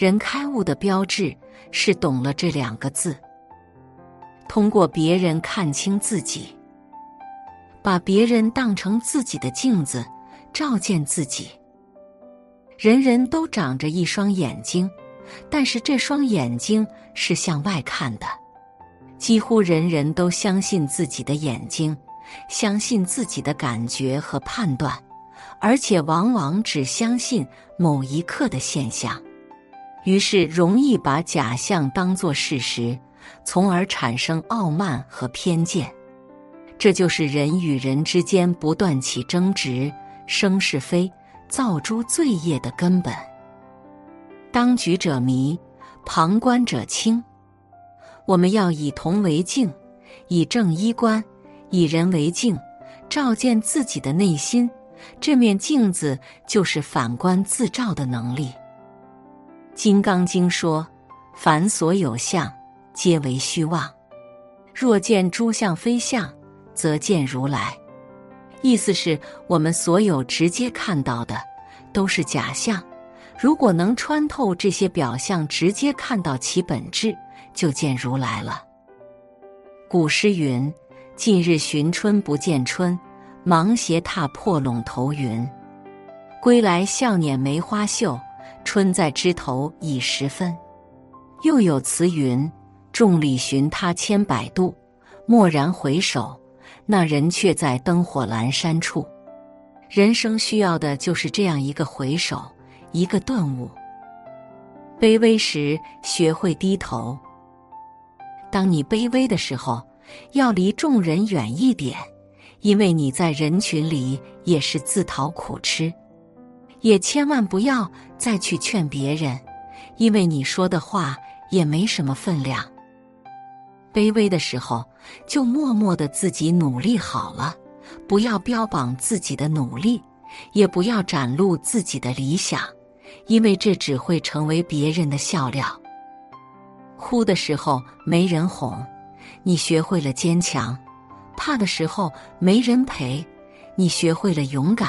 人开悟的标志是懂了这两个字，通过别人看清自己，把别人当成自己的镜子，照见自己。人人都长着一双眼睛，但是这双眼睛是向外看的。几乎人人都相信自己的眼睛，相信自己的感觉和判断，而且往往只相信某一刻的现象。于是容易把假象当作事实，从而产生傲慢和偏见。这就是人与人之间不断起争执、生是非、造诸罪业的根本。当局者迷，旁观者清。我们要以铜为镜，以正衣冠，以人为镜，照见自己的内心。这面镜子就是反观自照的能力。《金刚经》说：“凡所有相，皆为虚妄。若见诸相非相，则见如来。”意思是我们所有直接看到的都是假象。如果能穿透这些表象，直接看到其本质，就见如来了。古诗云：“近日寻春不见春，芒鞋踏破陇头云。归来笑捻梅花秀。”春在枝头已十分，又有词云：“众里寻他千百度，蓦然回首，那人却在灯火阑珊处。”人生需要的就是这样一个回首，一个顿悟。卑微时学会低头。当你卑微的时候，要离众人远一点，因为你在人群里也是自讨苦吃。也千万不要再去劝别人，因为你说的话也没什么分量。卑微的时候，就默默的自己努力好了，不要标榜自己的努力，也不要展露自己的理想，因为这只会成为别人的笑料。哭的时候没人哄，你学会了坚强；怕的时候没人陪，你学会了勇敢。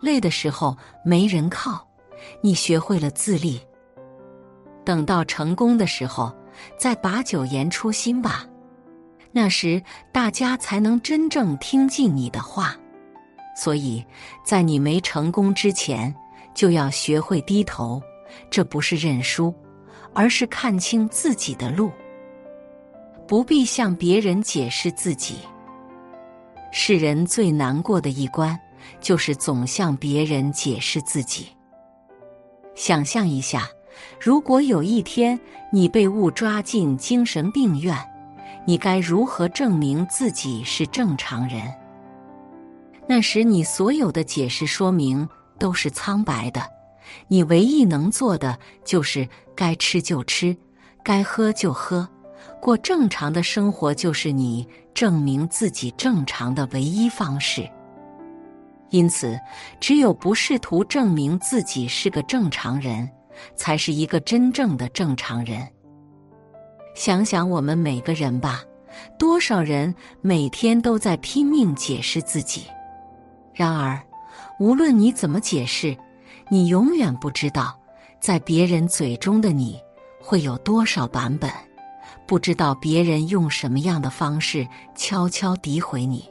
累的时候没人靠，你学会了自立。等到成功的时候，再把酒言初心吧，那时大家才能真正听进你的话。所以在你没成功之前，就要学会低头。这不是认输，而是看清自己的路。不必向别人解释自己。是人最难过的一关。就是总向别人解释自己。想象一下，如果有一天你被误抓进精神病院，你该如何证明自己是正常人？那时你所有的解释说明都是苍白的，你唯一能做的就是该吃就吃，该喝就喝，过正常的生活就是你证明自己正常的唯一方式。因此，只有不试图证明自己是个正常人，才是一个真正的正常人。想想我们每个人吧，多少人每天都在拼命解释自己。然而，无论你怎么解释，你永远不知道，在别人嘴中的你会有多少版本，不知道别人用什么样的方式悄悄诋毁你。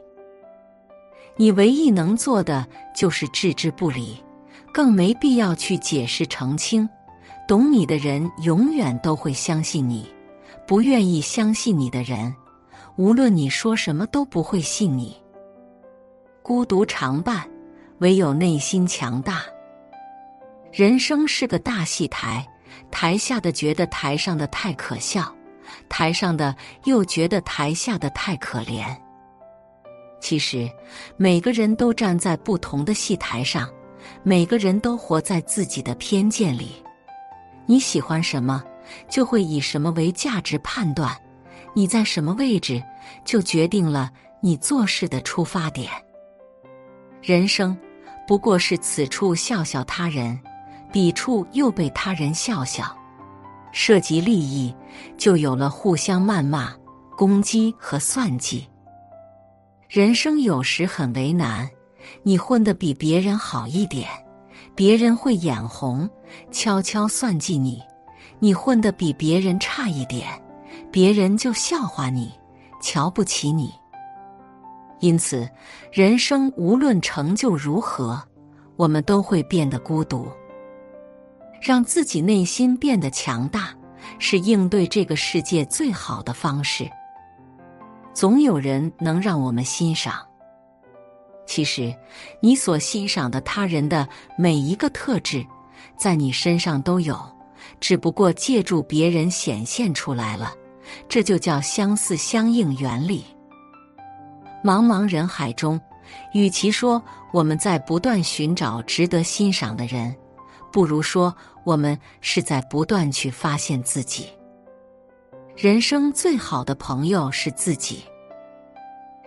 你唯一能做的就是置之不理，更没必要去解释澄清。懂你的人永远都会相信你，不愿意相信你的人，无论你说什么都不会信你。孤独常伴，唯有内心强大。人生是个大戏台，台下的觉得台上的太可笑，台上的又觉得台下的太可怜。其实，每个人都站在不同的戏台上，每个人都活在自己的偏见里。你喜欢什么，就会以什么为价值判断；你在什么位置，就决定了你做事的出发点。人生不过是此处笑笑他人，彼处又被他人笑笑。涉及利益，就有了互相谩骂、攻击和算计。人生有时很为难，你混得比别人好一点，别人会眼红，悄悄算计你，你混得比别人差一点，别人就笑话你，瞧不起你。因此，人生无论成就如何，我们都会变得孤独。让自己内心变得强大，是应对这个世界最好的方式。总有人能让我们欣赏。其实，你所欣赏的他人的每一个特质，在你身上都有，只不过借助别人显现出来了。这就叫相似相应原理。茫茫人海中，与其说我们在不断寻找值得欣赏的人，不如说我们是在不断去发现自己。人生最好的朋友是自己。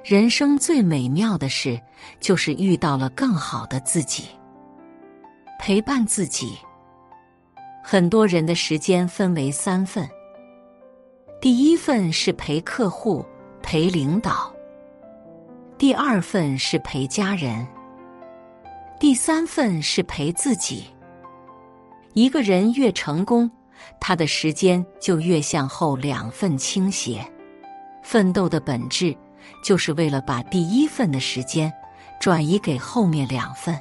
人生最美妙的事，就是遇到了更好的自己。陪伴自己。很多人的时间分为三份：第一份是陪客户、陪领导。第二份是陪家人，第三份是陪自己。一个人越成功，他的时间就越向后两份倾斜。奋斗的本质，就是为了把第一份的时间转移给后面两份。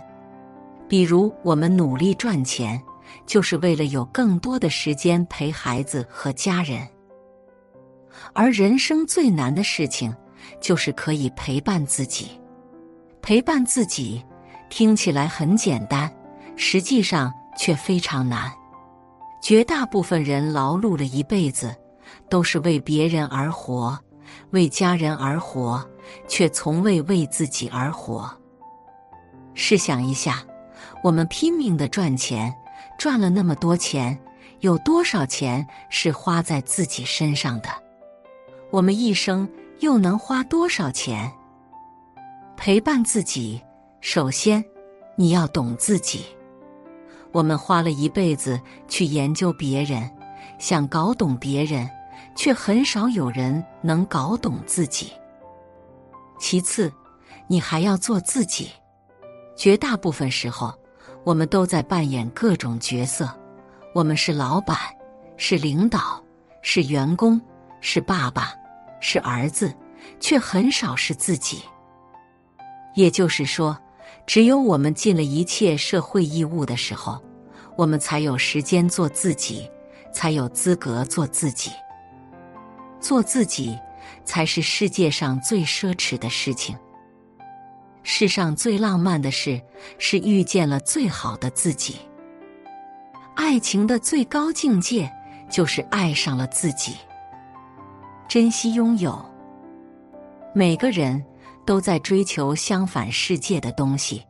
比如，我们努力赚钱，就是为了有更多的时间陪孩子和家人。而人生最难的事情。就是可以陪伴自己，陪伴自己听起来很简单，实际上却非常难。绝大部分人劳碌了一辈子，都是为别人而活，为家人而活，却从未为自己而活。试想一下，我们拼命的赚钱，赚了那么多钱，有多少钱是花在自己身上的？我们一生。又能花多少钱陪伴自己？首先，你要懂自己。我们花了一辈子去研究别人，想搞懂别人，却很少有人能搞懂自己。其次，你还要做自己。绝大部分时候，我们都在扮演各种角色。我们是老板，是领导，是员工，是爸爸。是儿子，却很少是自己。也就是说，只有我们尽了一切社会义务的时候，我们才有时间做自己，才有资格做自己。做自己，才是世界上最奢侈的事情。世上最浪漫的事，是遇见了最好的自己。爱情的最高境界，就是爱上了自己。珍惜拥有。每个人都在追求相反世界的东西，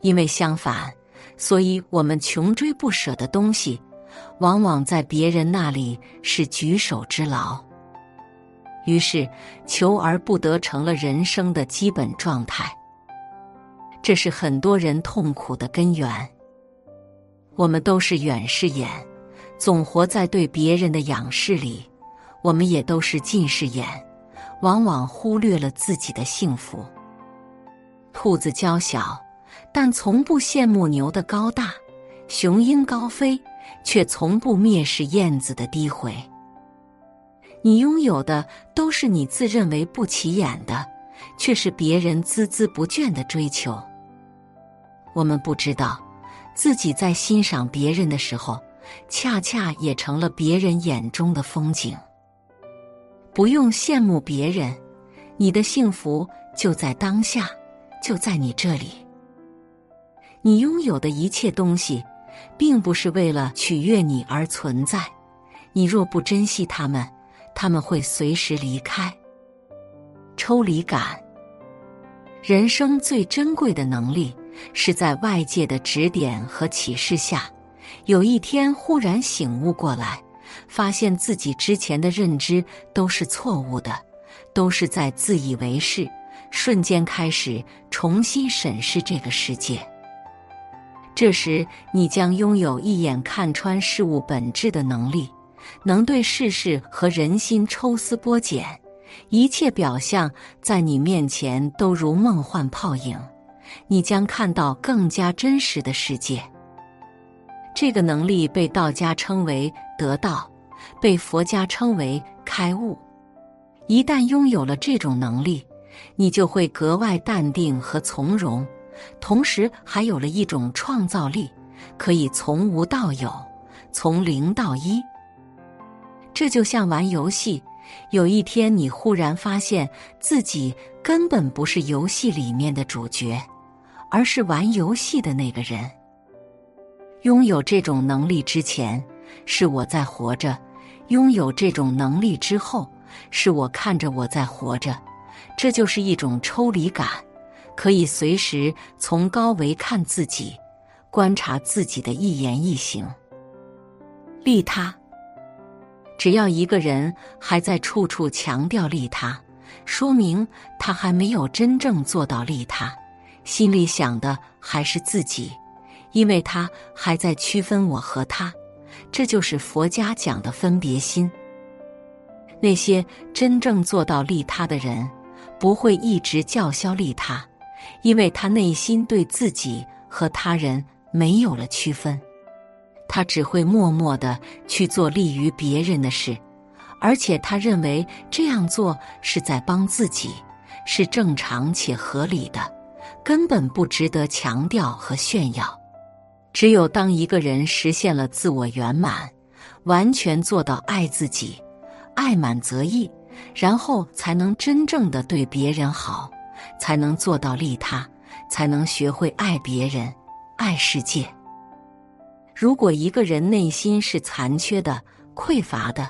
因为相反，所以我们穷追不舍的东西，往往在别人那里是举手之劳。于是，求而不得成了人生的基本状态。这是很多人痛苦的根源。我们都是远视眼，总活在对别人的仰视里。我们也都是近视眼，往往忽略了自己的幸福。兔子娇小，但从不羡慕牛的高大；雄鹰高飞，却从不蔑视燕子的低回。你拥有的都是你自认为不起眼的，却是别人孜孜不倦的追求。我们不知道，自己在欣赏别人的时候，恰恰也成了别人眼中的风景。不用羡慕别人，你的幸福就在当下，就在你这里。你拥有的一切东西，并不是为了取悦你而存在。你若不珍惜他们，他们会随时离开。抽离感，人生最珍贵的能力，是在外界的指点和启示下，有一天忽然醒悟过来。发现自己之前的认知都是错误的，都是在自以为是。瞬间开始重新审视这个世界。这时，你将拥有一眼看穿事物本质的能力，能对世事和人心抽丝剥茧。一切表象在你面前都如梦幻泡影，你将看到更加真实的世界。这个能力被道家称为得道，被佛家称为开悟。一旦拥有了这种能力，你就会格外淡定和从容，同时还有了一种创造力，可以从无到有，从零到一。这就像玩游戏，有一天你忽然发现自己根本不是游戏里面的主角，而是玩游戏的那个人。拥有这种能力之前，是我在活着；拥有这种能力之后，是我看着我在活着。这就是一种抽离感，可以随时从高维看自己，观察自己的一言一行。利他，只要一个人还在处处强调利他，说明他还没有真正做到利他，心里想的还是自己。因为他还在区分我和他，这就是佛家讲的分别心。那些真正做到利他的人，不会一直叫嚣利他，因为他内心对自己和他人没有了区分，他只会默默的去做利于别人的事，而且他认为这样做是在帮自己，是正常且合理的，根本不值得强调和炫耀。只有当一个人实现了自我圆满，完全做到爱自己，爱满则溢，然后才能真正的对别人好，才能做到利他，才能学会爱别人、爱世界。如果一个人内心是残缺的、匮乏的，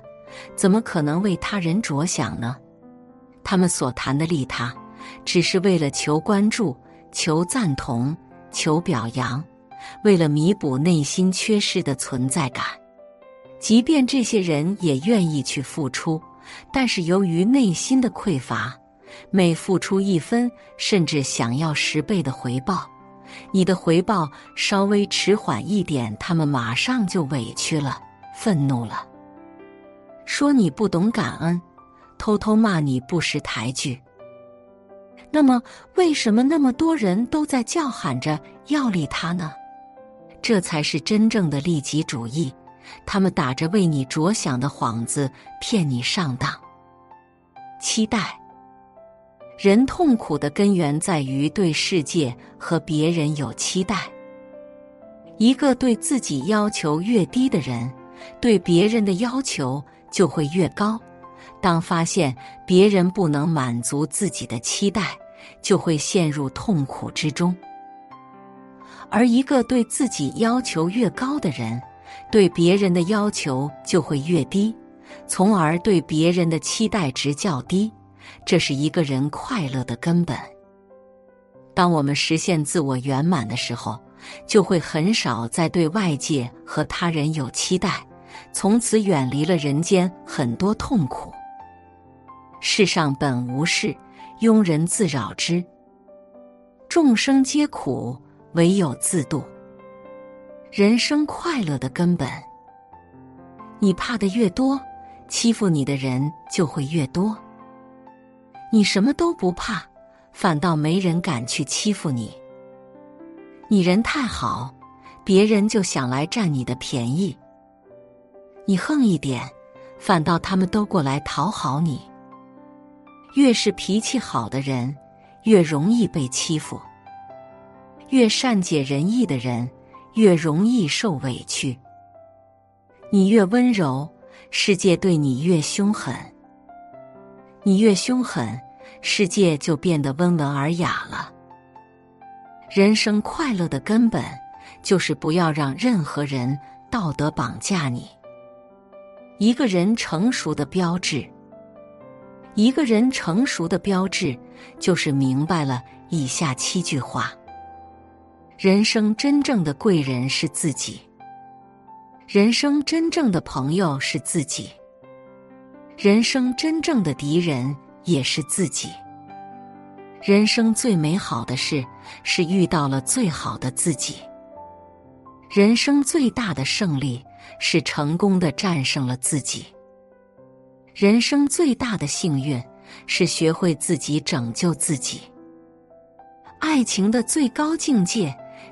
怎么可能为他人着想呢？他们所谈的利他，只是为了求关注、求赞同、求表扬。为了弥补内心缺失的存在感，即便这些人也愿意去付出，但是由于内心的匮乏，每付出一分，甚至想要十倍的回报，你的回报稍微迟缓一点，他们马上就委屈了、愤怒了，说你不懂感恩，偷偷骂你不识抬举。那么，为什么那么多人都在叫喊着要利他呢？这才是真正的利己主义，他们打着为你着想的幌子骗你上当。期待，人痛苦的根源在于对世界和别人有期待。一个对自己要求越低的人，对别人的要求就会越高。当发现别人不能满足自己的期待，就会陷入痛苦之中。而一个对自己要求越高的人，对别人的要求就会越低，从而对别人的期待值较低。这是一个人快乐的根本。当我们实现自我圆满的时候，就会很少再对外界和他人有期待，从此远离了人间很多痛苦。世上本无事，庸人自扰之。众生皆苦。唯有自度，人生快乐的根本。你怕的越多，欺负你的人就会越多。你什么都不怕，反倒没人敢去欺负你。你人太好，别人就想来占你的便宜。你横一点，反倒他们都过来讨好你。越是脾气好的人，越容易被欺负。越善解人意的人，越容易受委屈。你越温柔，世界对你越凶狠；你越凶狠，世界就变得温文尔雅了。人生快乐的根本，就是不要让任何人道德绑架你。一个人成熟的标志，一个人成熟的标志，就是明白了以下七句话。人生真正的贵人是自己，人生真正的朋友是自己，人生真正的敌人也是自己。人生最美好的事是遇到了最好的自己。人生最大的胜利是成功的战胜了自己。人生最大的幸运是学会自己拯救自己。爱情的最高境界。